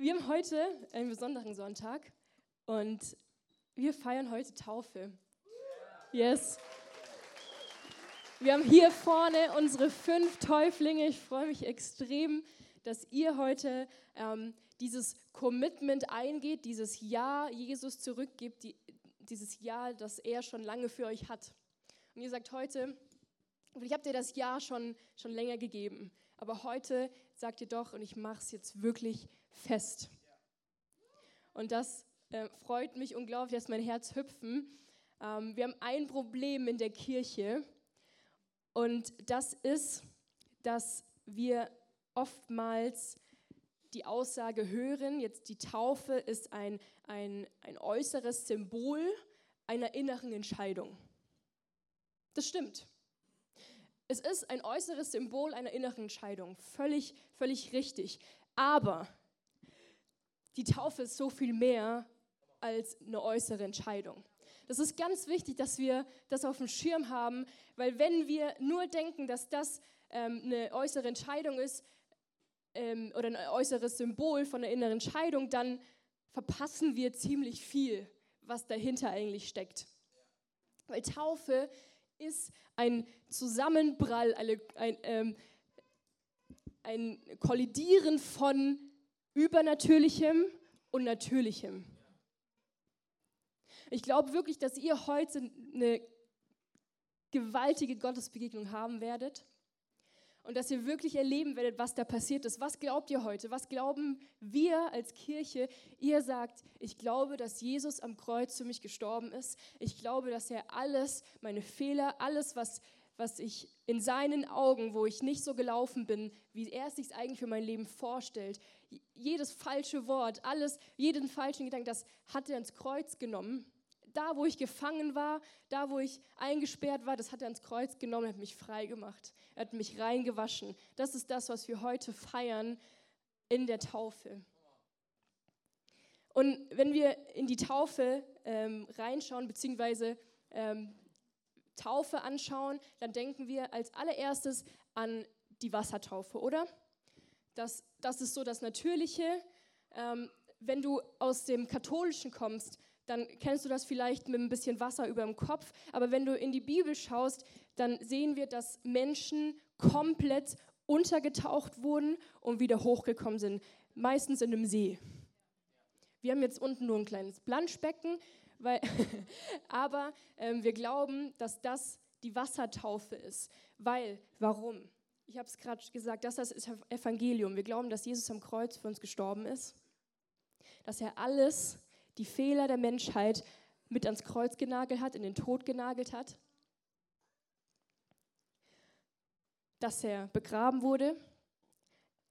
Wir haben heute einen besonderen Sonntag und wir feiern heute Taufe. Yes. Wir haben hier vorne unsere fünf Täuflinge. Ich freue mich extrem, dass ihr heute ähm, dieses Commitment eingeht, dieses Ja Jesus zurückgibt, die, dieses Ja, das er schon lange für euch hat. Und ihr sagt heute, ich habe dir das Ja schon, schon länger gegeben, aber heute sagt ihr doch, und ich mache es jetzt wirklich fest. Und das äh, freut mich unglaublich, dass mein Herz hüpfen. Ähm, wir haben ein Problem in der Kirche und das ist, dass wir oftmals die Aussage hören, jetzt die Taufe ist ein, ein, ein äußeres Symbol einer inneren Entscheidung. Das stimmt. Es ist ein äußeres Symbol einer inneren Entscheidung. Völlig, völlig richtig. Aber die Taufe ist so viel mehr als eine äußere Entscheidung. Das ist ganz wichtig, dass wir das auf dem Schirm haben, weil wenn wir nur denken, dass das ähm, eine äußere Entscheidung ist ähm, oder ein äußeres Symbol von einer inneren Entscheidung, dann verpassen wir ziemlich viel, was dahinter eigentlich steckt. Weil Taufe ist ein Zusammenprall, eine, ein, ähm, ein Kollidieren von Übernatürlichem und Natürlichem. Ich glaube wirklich, dass ihr heute eine gewaltige Gottesbegegnung haben werdet und dass ihr wirklich erleben werdet, was da passiert ist. Was glaubt ihr heute? Was glauben wir als Kirche? Ihr sagt, ich glaube, dass Jesus am Kreuz für mich gestorben ist. Ich glaube, dass er alles, meine Fehler, alles, was was ich in seinen Augen, wo ich nicht so gelaufen bin, wie er es sich eigentlich für mein Leben vorstellt, jedes falsche Wort, alles, jeden falschen Gedanken, das hat er ins Kreuz genommen. Da, wo ich gefangen war, da, wo ich eingesperrt war, das hat er ins Kreuz genommen, hat mich frei gemacht, er hat mich reingewaschen. Das ist das, was wir heute feiern in der Taufe. Und wenn wir in die Taufe ähm, reinschauen, beziehungsweise ähm, Taufe anschauen, dann denken wir als allererstes an die Wassertaufe, oder? Das, das ist so das Natürliche. Ähm, wenn du aus dem Katholischen kommst, dann kennst du das vielleicht mit ein bisschen Wasser über dem Kopf. Aber wenn du in die Bibel schaust, dann sehen wir, dass Menschen komplett untergetaucht wurden und wieder hochgekommen sind, meistens in einem See. Wir haben jetzt unten nur ein kleines Planschbecken, weil, aber ähm, wir glauben, dass das die Wassertaufe ist. Weil, warum? Ich habe es gerade gesagt, das ist das Evangelium. Wir glauben, dass Jesus am Kreuz für uns gestorben ist, dass er alles, die Fehler der Menschheit mit ans Kreuz genagelt hat, in den Tod genagelt hat, dass er begraben wurde.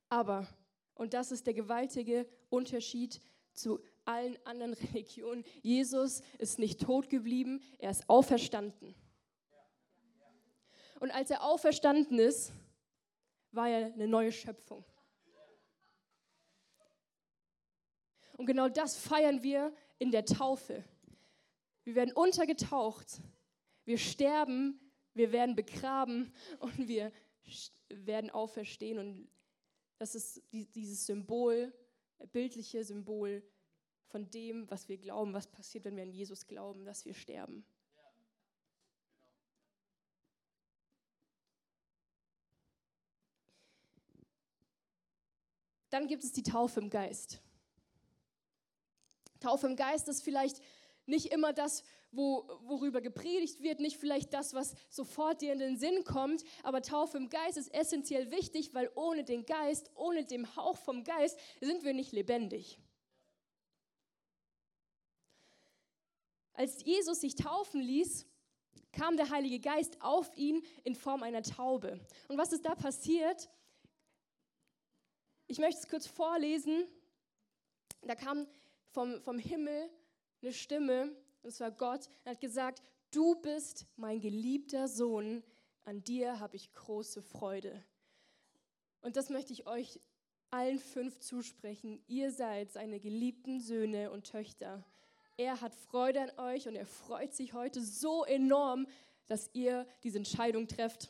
Aber, und das ist der gewaltige Unterschied zu allen anderen Religionen. Jesus ist nicht tot geblieben, er ist auferstanden. Und als er auferstanden ist, war er eine neue Schöpfung. Und genau das feiern wir in der Taufe. Wir werden untergetaucht, wir sterben, wir werden begraben und wir werden auferstehen. Und das ist dieses Symbol, bildliche Symbol von dem, was wir glauben, was passiert, wenn wir an Jesus glauben, dass wir sterben. Dann gibt es die Taufe im Geist. Taufe im Geist ist vielleicht nicht immer das, wo, worüber gepredigt wird, nicht vielleicht das, was sofort dir in den Sinn kommt, aber Taufe im Geist ist essentiell wichtig, weil ohne den Geist, ohne den Hauch vom Geist sind wir nicht lebendig. Als Jesus sich taufen ließ, kam der Heilige Geist auf ihn in Form einer Taube. Und was ist da passiert? Ich möchte es kurz vorlesen. Da kam vom, vom Himmel eine Stimme, und zwar Gott, und hat gesagt, du bist mein geliebter Sohn, an dir habe ich große Freude. Und das möchte ich euch allen fünf zusprechen. Ihr seid seine geliebten Söhne und Töchter. Er hat Freude an euch und er freut sich heute so enorm, dass ihr diese Entscheidung trefft.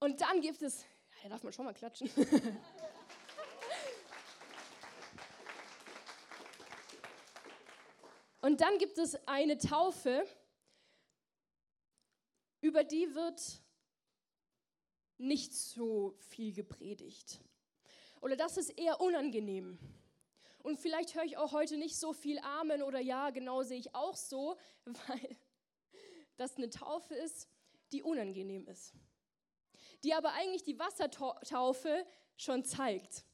Und dann gibt es, da darf man schon mal klatschen. Und dann gibt es eine Taufe, über die wird nicht so viel gepredigt. Oder das ist eher unangenehm. Und vielleicht höre ich auch heute nicht so viel Amen oder Ja, genau sehe ich auch so, weil das eine Taufe ist, die unangenehm ist. Die aber eigentlich die Wassertaufe schon zeigt.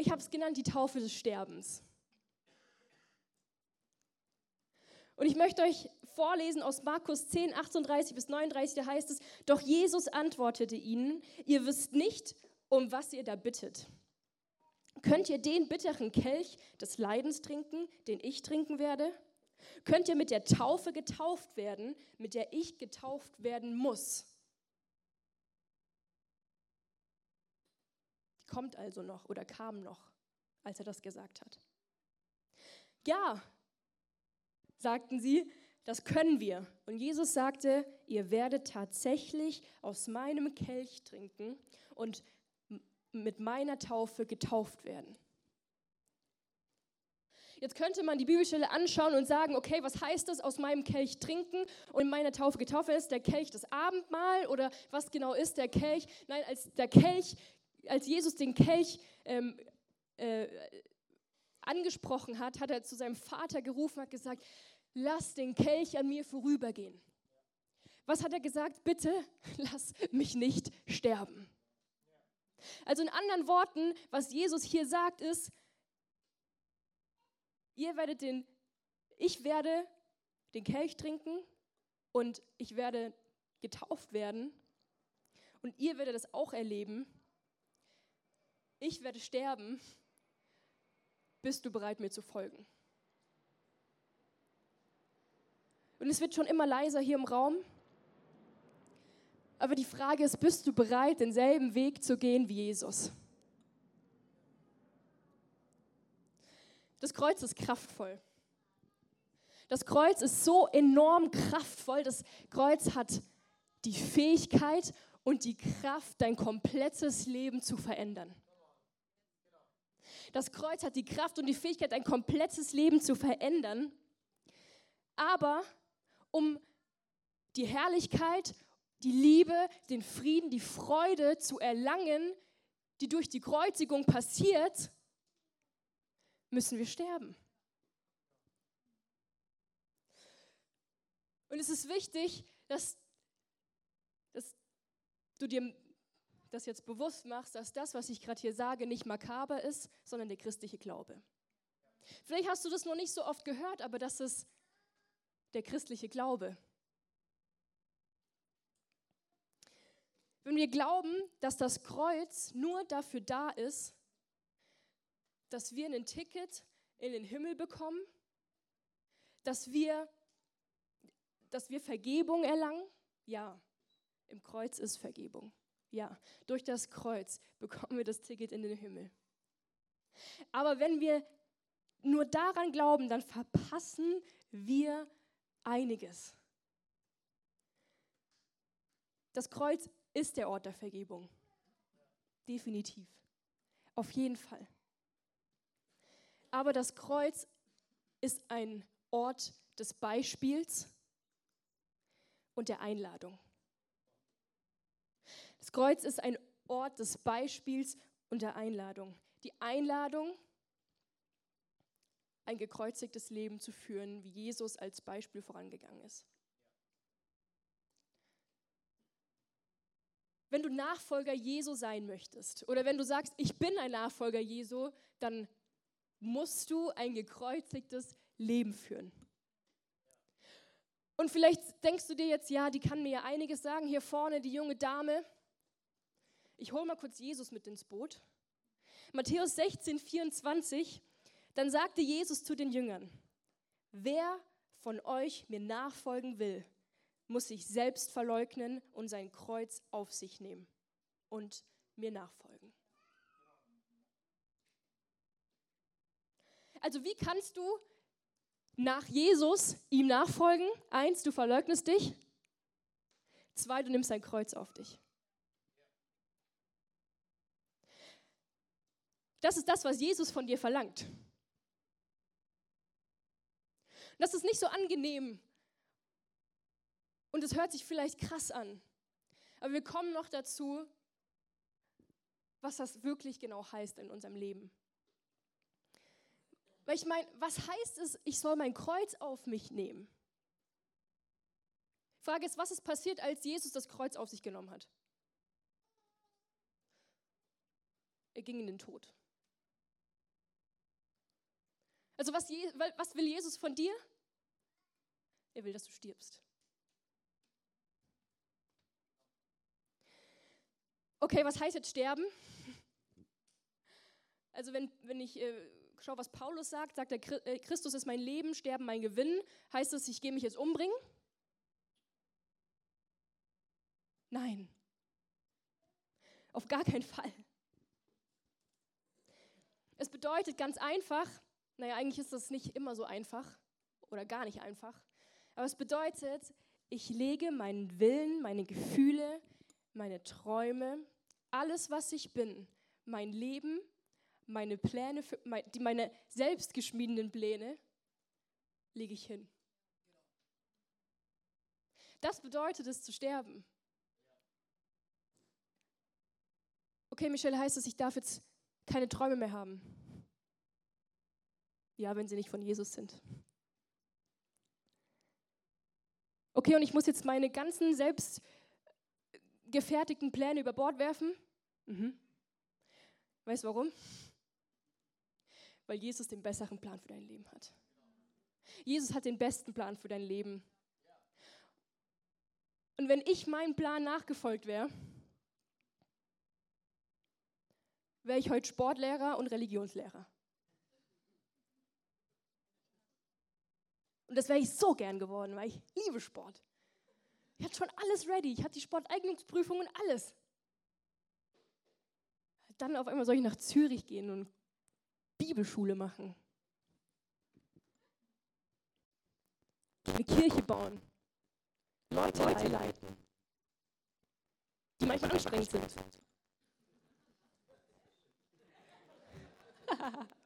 Ich habe es genannt, die Taufe des Sterbens. Und ich möchte euch vorlesen aus Markus 10, 38 bis 39, da heißt es, doch Jesus antwortete ihnen, ihr wisst nicht, um was ihr da bittet. Könnt ihr den bitteren Kelch des Leidens trinken, den ich trinken werde? Könnt ihr mit der Taufe getauft werden, mit der ich getauft werden muss? Kommt also noch oder kam noch, als er das gesagt hat. Ja, sagten sie, das können wir. Und Jesus sagte, ihr werdet tatsächlich aus meinem Kelch trinken und mit meiner Taufe getauft werden. Jetzt könnte man die Bibelstelle anschauen und sagen, okay, was heißt das, aus meinem Kelch trinken und in meiner Taufe getauft werden? Ist der Kelch das Abendmahl oder was genau ist der Kelch? Nein, als der Kelch, als Jesus den Kelch ähm, äh, angesprochen hat, hat er zu seinem Vater gerufen, hat gesagt, lass den Kelch an mir vorübergehen. Was hat er gesagt? Bitte lass mich nicht sterben. Also in anderen Worten, was Jesus hier sagt, ist, ihr werdet den, ich werde den Kelch trinken und ich werde getauft werden und ihr werdet das auch erleben. Ich werde sterben. Bist du bereit, mir zu folgen? Und es wird schon immer leiser hier im Raum. Aber die Frage ist, bist du bereit, denselben Weg zu gehen wie Jesus? Das Kreuz ist kraftvoll. Das Kreuz ist so enorm kraftvoll. Das Kreuz hat die Fähigkeit und die Kraft, dein komplettes Leben zu verändern. Das Kreuz hat die Kraft und die Fähigkeit, dein komplettes Leben zu verändern. Aber um die Herrlichkeit, die Liebe, den Frieden, die Freude zu erlangen, die durch die Kreuzigung passiert, müssen wir sterben. Und es ist wichtig, dass, dass du dir das jetzt bewusst machst, dass das, was ich gerade hier sage, nicht makaber ist, sondern der christliche Glaube. Vielleicht hast du das noch nicht so oft gehört, aber das ist der christliche Glaube. Wenn wir glauben, dass das Kreuz nur dafür da ist, dass wir ein Ticket in den Himmel bekommen, dass wir, dass wir Vergebung erlangen, ja, im Kreuz ist Vergebung. Ja, durch das Kreuz bekommen wir das Ticket in den Himmel. Aber wenn wir nur daran glauben, dann verpassen wir einiges. Das Kreuz ist der Ort der Vergebung. Definitiv. Auf jeden Fall. Aber das Kreuz ist ein Ort des Beispiels und der Einladung. Das Kreuz ist ein Ort des Beispiels und der Einladung. Die Einladung ein gekreuzigtes Leben zu führen, wie Jesus als Beispiel vorangegangen ist. Wenn du Nachfolger Jesu sein möchtest oder wenn du sagst, ich bin ein Nachfolger Jesu, dann musst du ein gekreuzigtes Leben führen. Und vielleicht denkst du dir jetzt, ja, die kann mir ja einiges sagen. Hier vorne die junge Dame. Ich hole mal kurz Jesus mit ins Boot. Matthäus 16, 24. Dann sagte Jesus zu den Jüngern, wer von euch mir nachfolgen will, muss sich selbst verleugnen und sein Kreuz auf sich nehmen und mir nachfolgen. Also wie kannst du nach Jesus ihm nachfolgen? Eins, du verleugnest dich. Zwei, du nimmst sein Kreuz auf dich. Das ist das, was Jesus von dir verlangt. Das ist nicht so angenehm. Und es hört sich vielleicht krass an. Aber wir kommen noch dazu, was das wirklich genau heißt in unserem Leben. Weil ich meine, was heißt es, ich soll mein Kreuz auf mich nehmen? Frage ist, was ist passiert, als Jesus das Kreuz auf sich genommen hat? Er ging in den Tod. Also was, was will Jesus von dir? Er will, dass du stirbst. Okay, was heißt jetzt sterben? Also wenn, wenn ich äh, schaue, was Paulus sagt, sagt er, äh, Christus ist mein Leben, Sterben mein Gewinn. Heißt das, ich gehe mich jetzt umbringen? Nein. Auf gar keinen Fall. Es bedeutet ganz einfach, naja, eigentlich ist das nicht immer so einfach oder gar nicht einfach, aber es bedeutet, ich lege meinen Willen, meine Gefühle, meine Träume, alles, was ich bin, mein Leben, meine Pläne, für, meine selbstgeschmiedenen Pläne, lege ich hin. Das bedeutet es zu sterben. Okay, Michelle, heißt es, ich darf jetzt keine Träume mehr haben? Ja, wenn sie nicht von Jesus sind. Okay, und ich muss jetzt meine ganzen selbst gefertigten Pläne über Bord werfen? Mhm. Weißt du warum? Weil Jesus den besseren Plan für dein Leben hat. Jesus hat den besten Plan für dein Leben. Und wenn ich meinem Plan nachgefolgt wäre, wäre ich heute Sportlehrer und Religionslehrer. Und das wäre ich so gern geworden, weil ich liebe Sport. Ich hatte schon alles ready. Ich hatte die Sporteignungsprüfung und alles. Dann auf einmal soll ich nach Zürich gehen und Bibelschule machen. Eine Kirche bauen. Leute, Leute leiten. Die manchmal anstrengend sind.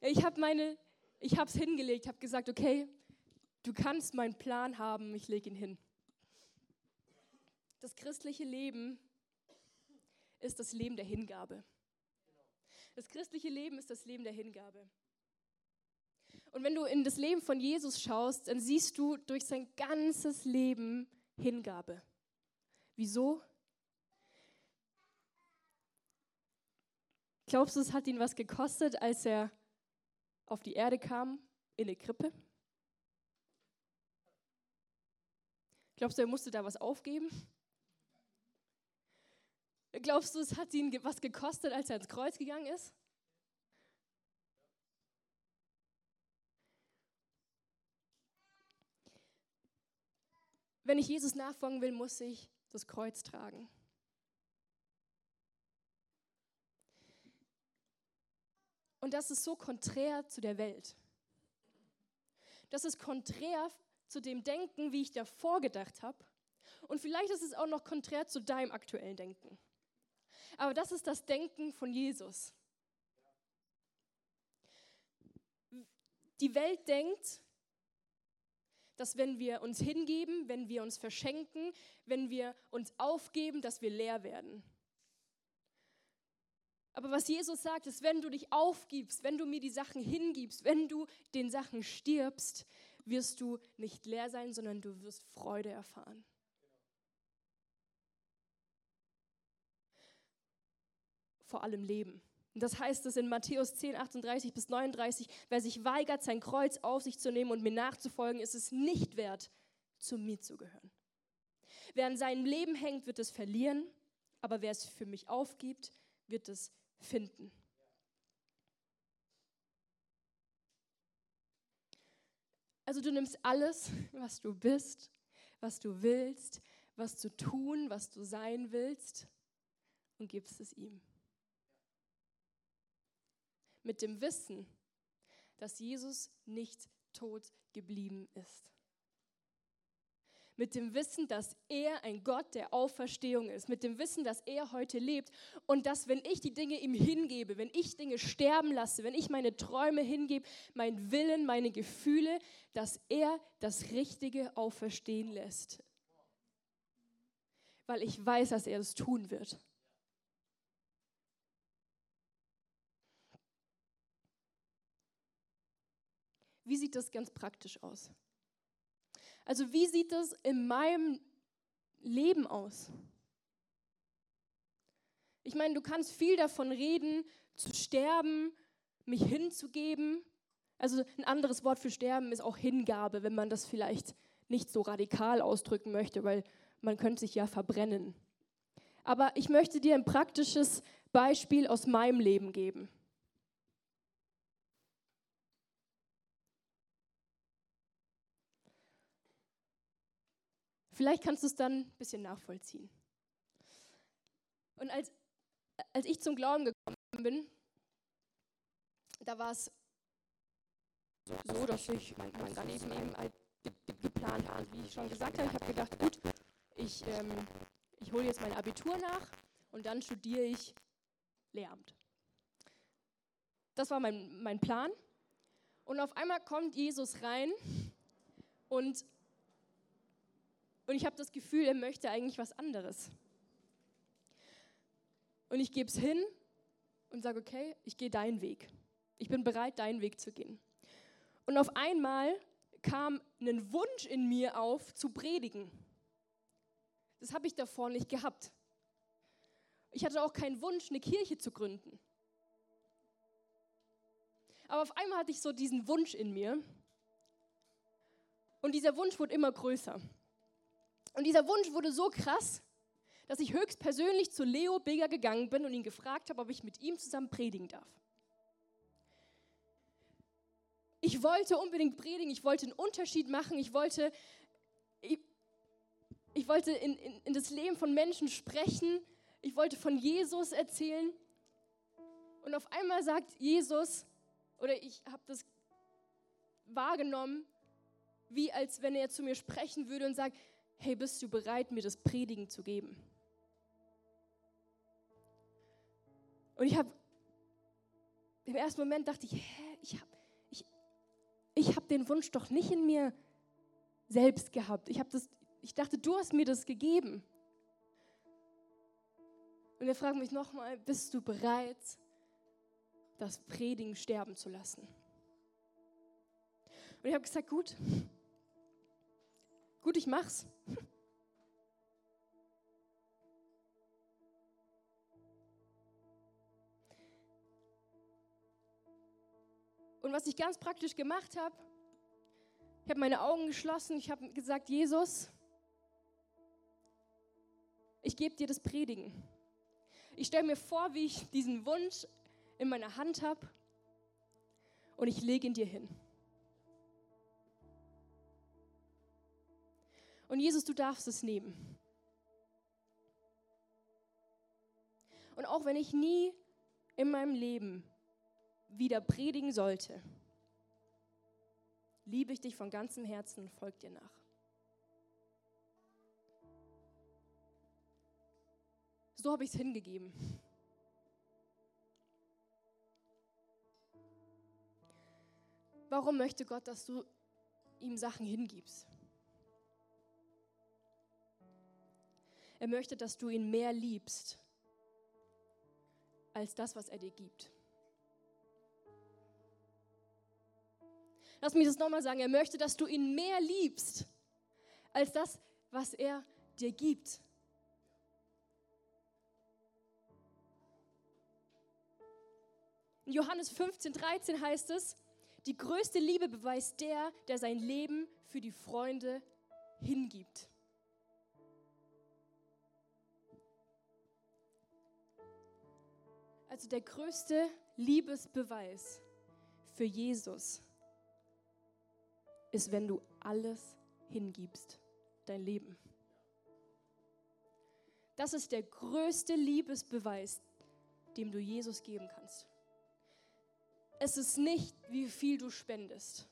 ich habe meine, ich habe es hingelegt, habe gesagt, okay, Du kannst meinen Plan haben, ich lege ihn hin. Das christliche Leben ist das Leben der Hingabe. Das christliche Leben ist das Leben der Hingabe. Und wenn du in das Leben von Jesus schaust, dann siehst du durch sein ganzes Leben Hingabe. Wieso? Glaubst du, es hat ihn was gekostet, als er auf die Erde kam in eine Krippe? Glaubst du, er musste da was aufgeben? Glaubst du, es hat ihn was gekostet, als er ins Kreuz gegangen ist? Wenn ich Jesus nachfolgen will, muss ich das Kreuz tragen. Und das ist so konträr zu der Welt. Das ist konträr zu dem Denken, wie ich davor gedacht habe. Und vielleicht ist es auch noch konträr zu deinem aktuellen Denken. Aber das ist das Denken von Jesus. Die Welt denkt, dass wenn wir uns hingeben, wenn wir uns verschenken, wenn wir uns aufgeben, dass wir leer werden. Aber was Jesus sagt, ist, wenn du dich aufgibst, wenn du mir die Sachen hingibst, wenn du den Sachen stirbst, wirst du nicht leer sein, sondern du wirst Freude erfahren. Vor allem Leben. Und das heißt es in Matthäus 10, 38 bis 39, wer sich weigert, sein Kreuz auf sich zu nehmen und mir nachzufolgen, ist es nicht wert, zu mir zu gehören. Wer an seinem Leben hängt, wird es verlieren, aber wer es für mich aufgibt, wird es finden. Also du nimmst alles, was du bist, was du willst, was zu tun, was du sein willst und gibst es ihm. Mit dem Wissen, dass Jesus nicht tot geblieben ist. Mit dem Wissen, dass er ein Gott der Auferstehung ist, mit dem Wissen, dass er heute lebt und dass wenn ich die Dinge ihm hingebe, wenn ich Dinge sterben lasse, wenn ich meine Träume hingebe, meinen Willen, meine Gefühle, dass er das Richtige auferstehen lässt. Weil ich weiß, dass er es tun wird. Wie sieht das ganz praktisch aus? Also wie sieht das in meinem Leben aus? Ich meine, du kannst viel davon reden, zu sterben, mich hinzugeben. Also ein anderes Wort für sterben ist auch Hingabe, wenn man das vielleicht nicht so radikal ausdrücken möchte, weil man könnte sich ja verbrennen. Aber ich möchte dir ein praktisches Beispiel aus meinem Leben geben. Vielleicht kannst du es dann ein bisschen nachvollziehen. Und als, als ich zum Glauben gekommen bin, da war es so, dass ich mein, mein Leben halt geplant habe. Wie ich schon gesagt habe, ich habe gedacht, gut, ich, ähm, ich hole jetzt mein Abitur nach und dann studiere ich Lehramt. Das war mein, mein Plan. Und auf einmal kommt Jesus rein und und ich habe das Gefühl, er möchte eigentlich was anderes. Und ich gebe es hin und sage, okay, ich gehe deinen Weg. Ich bin bereit, deinen Weg zu gehen. Und auf einmal kam ein Wunsch in mir auf, zu predigen. Das habe ich davor nicht gehabt. Ich hatte auch keinen Wunsch, eine Kirche zu gründen. Aber auf einmal hatte ich so diesen Wunsch in mir. Und dieser Wunsch wurde immer größer. Und dieser Wunsch wurde so krass, dass ich höchstpersönlich zu Leo Bigger gegangen bin und ihn gefragt habe, ob ich mit ihm zusammen predigen darf. Ich wollte unbedingt predigen, ich wollte einen Unterschied machen, ich wollte, ich, ich wollte in, in, in das Leben von Menschen sprechen, ich wollte von Jesus erzählen. Und auf einmal sagt Jesus, oder ich habe das wahrgenommen, wie als wenn er zu mir sprechen würde und sagt, hey, bist du bereit, mir das Predigen zu geben? Und ich habe, im ersten Moment dachte ich, hä, ich habe ich, ich hab den Wunsch doch nicht in mir selbst gehabt. Ich, das, ich dachte, du hast mir das gegeben. Und er fragt mich nochmal, bist du bereit, das Predigen sterben zu lassen? Und ich habe gesagt, gut, Gut, ich mach's. Und was ich ganz praktisch gemacht habe, ich habe meine Augen geschlossen, ich habe gesagt, Jesus, ich gebe dir das Predigen. Ich stelle mir vor, wie ich diesen Wunsch in meiner Hand habe und ich lege ihn dir hin. Und Jesus, du darfst es nehmen. Und auch wenn ich nie in meinem Leben wieder predigen sollte, liebe ich dich von ganzem Herzen und folge dir nach. So habe ich es hingegeben. Warum möchte Gott, dass du ihm Sachen hingibst? Er möchte, dass du ihn mehr liebst als das, was er dir gibt. Lass mich das nochmal sagen. Er möchte, dass du ihn mehr liebst als das, was er dir gibt. In Johannes 15, 13 heißt es, die größte Liebe beweist der, der sein Leben für die Freunde hingibt. Also der größte Liebesbeweis für Jesus ist, wenn du alles hingibst, dein Leben. Das ist der größte Liebesbeweis, dem du Jesus geben kannst. Es ist nicht, wie viel du spendest.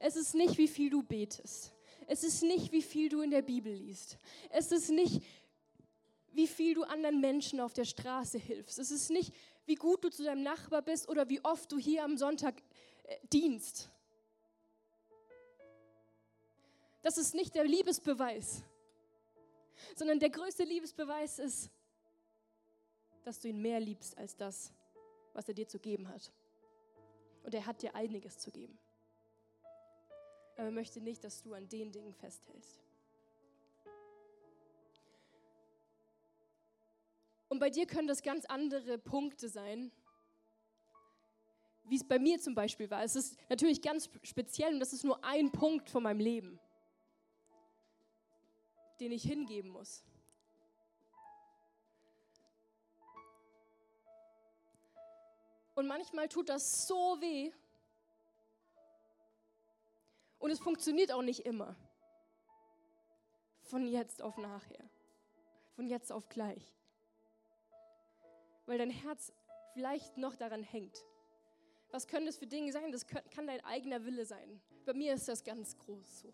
Es ist nicht, wie viel du betest. Es ist nicht, wie viel du in der Bibel liest. Es ist nicht, wie viel du anderen Menschen auf der Straße hilfst. Es ist nicht, wie gut du zu deinem Nachbar bist oder wie oft du hier am Sonntag äh, dienst. Das ist nicht der Liebesbeweis, sondern der größte Liebesbeweis ist, dass du ihn mehr liebst als das, was er dir zu geben hat. Und er hat dir einiges zu geben. Aber er möchte nicht, dass du an den Dingen festhältst. Und bei dir können das ganz andere Punkte sein, wie es bei mir zum Beispiel war. Es ist natürlich ganz speziell und das ist nur ein Punkt von meinem Leben, den ich hingeben muss. Und manchmal tut das so weh. Und es funktioniert auch nicht immer. Von jetzt auf nachher. Von jetzt auf gleich. Weil dein Herz vielleicht noch daran hängt. Was können das für Dinge sein? Das kann dein eigener Wille sein. Bei mir ist das ganz groß so.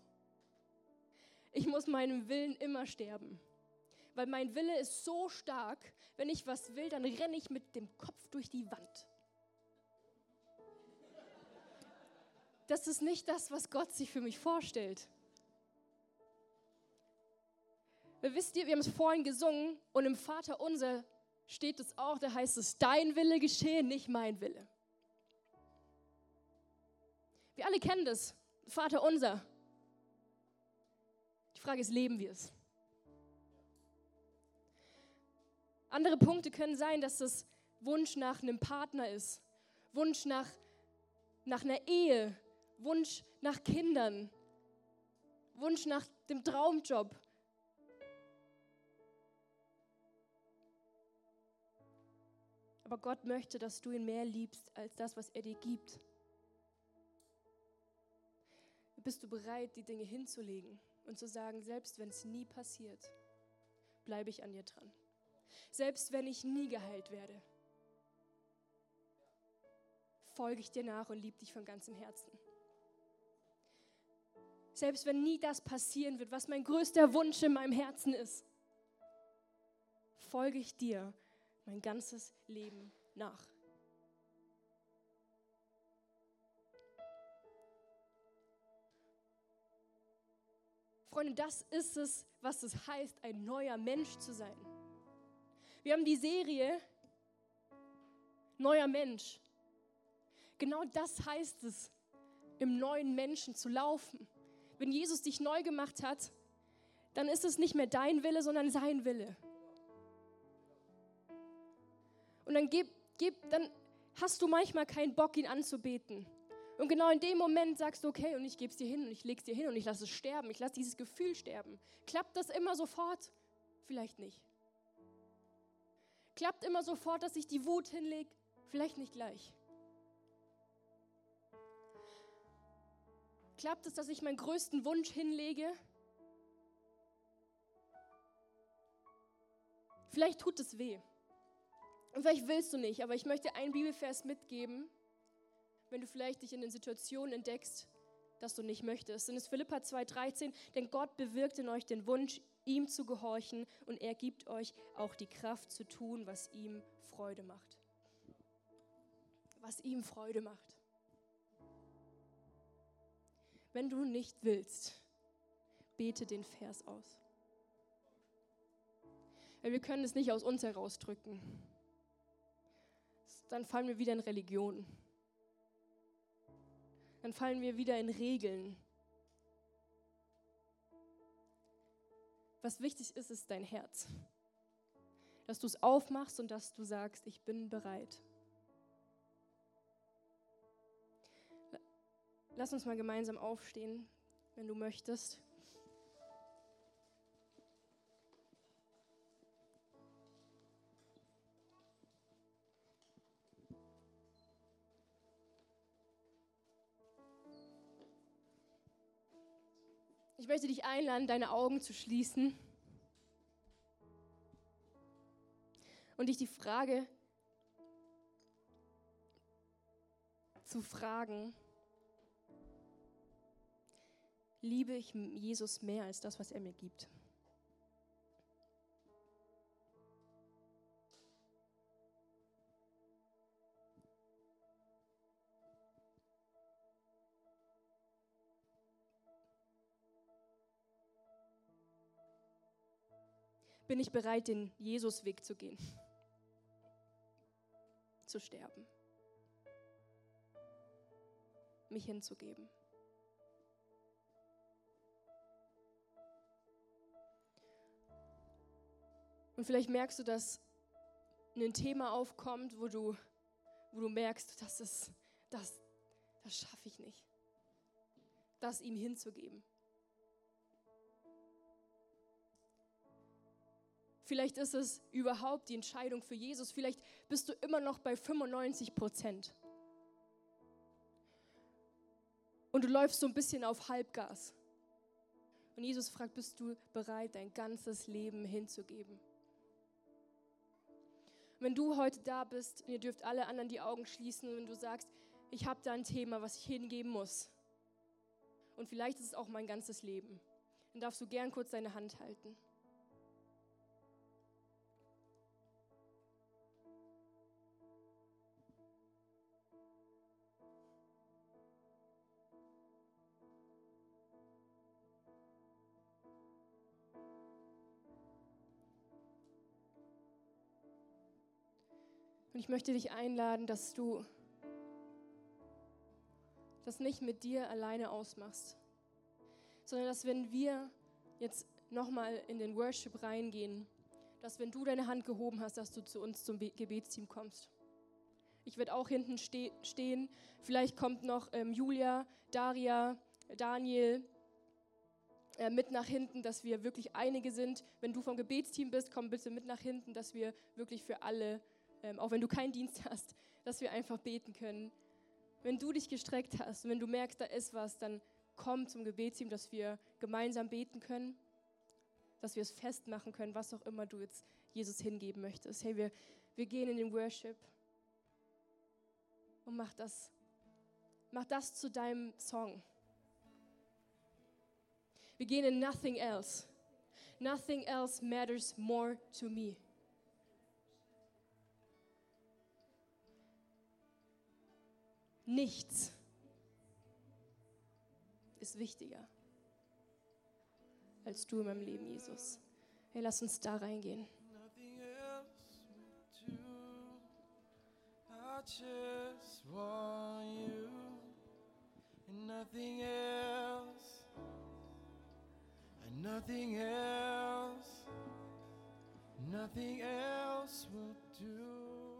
Ich muss meinem Willen immer sterben. Weil mein Wille ist so stark, wenn ich was will, dann renne ich mit dem Kopf durch die Wand. das ist nicht das, was Gott sich für mich vorstellt. Wisst ihr, wir haben es vorhin gesungen und im Vater unser steht es auch, da heißt es, dein Wille geschehe, nicht mein Wille. Wir alle kennen das, Vater unser. Die Frage ist, leben wir es? Andere Punkte können sein, dass es Wunsch nach einem Partner ist, Wunsch nach, nach einer Ehe, Wunsch nach Kindern, Wunsch nach dem Traumjob. Aber Gott möchte, dass du ihn mehr liebst als das, was er dir gibt. Bist du bereit, die Dinge hinzulegen und zu sagen, selbst wenn es nie passiert, bleibe ich an dir dran. Selbst wenn ich nie geheilt werde, folge ich dir nach und liebe dich von ganzem Herzen selbst wenn nie das passieren wird, was mein größter Wunsch in meinem Herzen ist, folge ich dir mein ganzes Leben nach. Freunde, das ist es, was es heißt, ein neuer Mensch zu sein. Wir haben die Serie Neuer Mensch. Genau das heißt es, im neuen Menschen zu laufen wenn Jesus dich neu gemacht hat, dann ist es nicht mehr dein Wille, sondern sein Wille. Und dann, gib, gib, dann hast du manchmal keinen Bock, ihn anzubeten. Und genau in dem Moment sagst du, okay, und ich gebe es dir hin und ich lege es dir hin und ich lasse es sterben. Ich lasse dieses Gefühl sterben. Klappt das immer sofort? Vielleicht nicht. Klappt immer sofort, dass ich die Wut hinlege? Vielleicht nicht gleich. Klappt es, dass ich meinen größten Wunsch hinlege? Vielleicht tut es weh. Und vielleicht willst du nicht, aber ich möchte einen Bibelvers mitgeben, wenn du vielleicht dich in den Situationen entdeckst, dass du nicht möchtest. Und es ist Philippa 2,13, denn Gott bewirkt in euch den Wunsch, ihm zu gehorchen und er gibt euch auch die Kraft zu tun, was ihm Freude macht. Was ihm Freude macht. Wenn du nicht willst, bete den Vers aus. Weil wir können es nicht aus uns herausdrücken. Dann fallen wir wieder in Religion. Dann fallen wir wieder in Regeln. Was wichtig ist, ist dein Herz. Dass du es aufmachst und dass du sagst, ich bin bereit. Lass uns mal gemeinsam aufstehen, wenn du möchtest. Ich möchte dich einladen, deine Augen zu schließen und dich die Frage zu fragen, liebe ich Jesus mehr als das, was er mir gibt? Bin ich bereit, den Jesus-Weg zu gehen, zu sterben, mich hinzugeben. Und vielleicht merkst du, dass ein Thema aufkommt, wo du, wo du merkst, das, ist, das, das schaffe ich nicht, das ihm hinzugeben. Vielleicht ist es überhaupt die Entscheidung für Jesus. Vielleicht bist du immer noch bei 95 Prozent. Und du läufst so ein bisschen auf Halbgas. Und Jesus fragt, bist du bereit, dein ganzes Leben hinzugeben? Wenn du heute da bist, und ihr dürft alle anderen die Augen schließen, wenn du sagst, ich habe da ein Thema, was ich hingeben muss. Und vielleicht ist es auch mein ganzes Leben. Dann darfst du gern kurz deine Hand halten. Und ich möchte dich einladen, dass du das nicht mit dir alleine ausmachst, sondern dass wenn wir jetzt nochmal in den Worship reingehen, dass wenn du deine Hand gehoben hast, dass du zu uns zum Gebetsteam kommst. Ich werde auch hinten ste stehen. Vielleicht kommt noch ähm, Julia, Daria, Daniel äh, mit nach hinten, dass wir wirklich einige sind. Wenn du vom Gebetsteam bist, komm bitte mit nach hinten, dass wir wirklich für alle ähm, auch wenn du keinen Dienst hast, dass wir einfach beten können. Wenn du dich gestreckt hast und wenn du merkst, da ist was, dann komm zum Gebetsteam, dass wir gemeinsam beten können, dass wir es festmachen können, was auch immer du jetzt Jesus hingeben möchtest. Hey, wir, wir gehen in den Worship und mach das, mach das zu deinem Song. Wir gehen in Nothing Else. Nothing else matters more to me. Nichts ist wichtiger als du in meinem Leben, Jesus. Hey, lass uns da reingehen. I just nothing else, and nothing else, nothing else will do.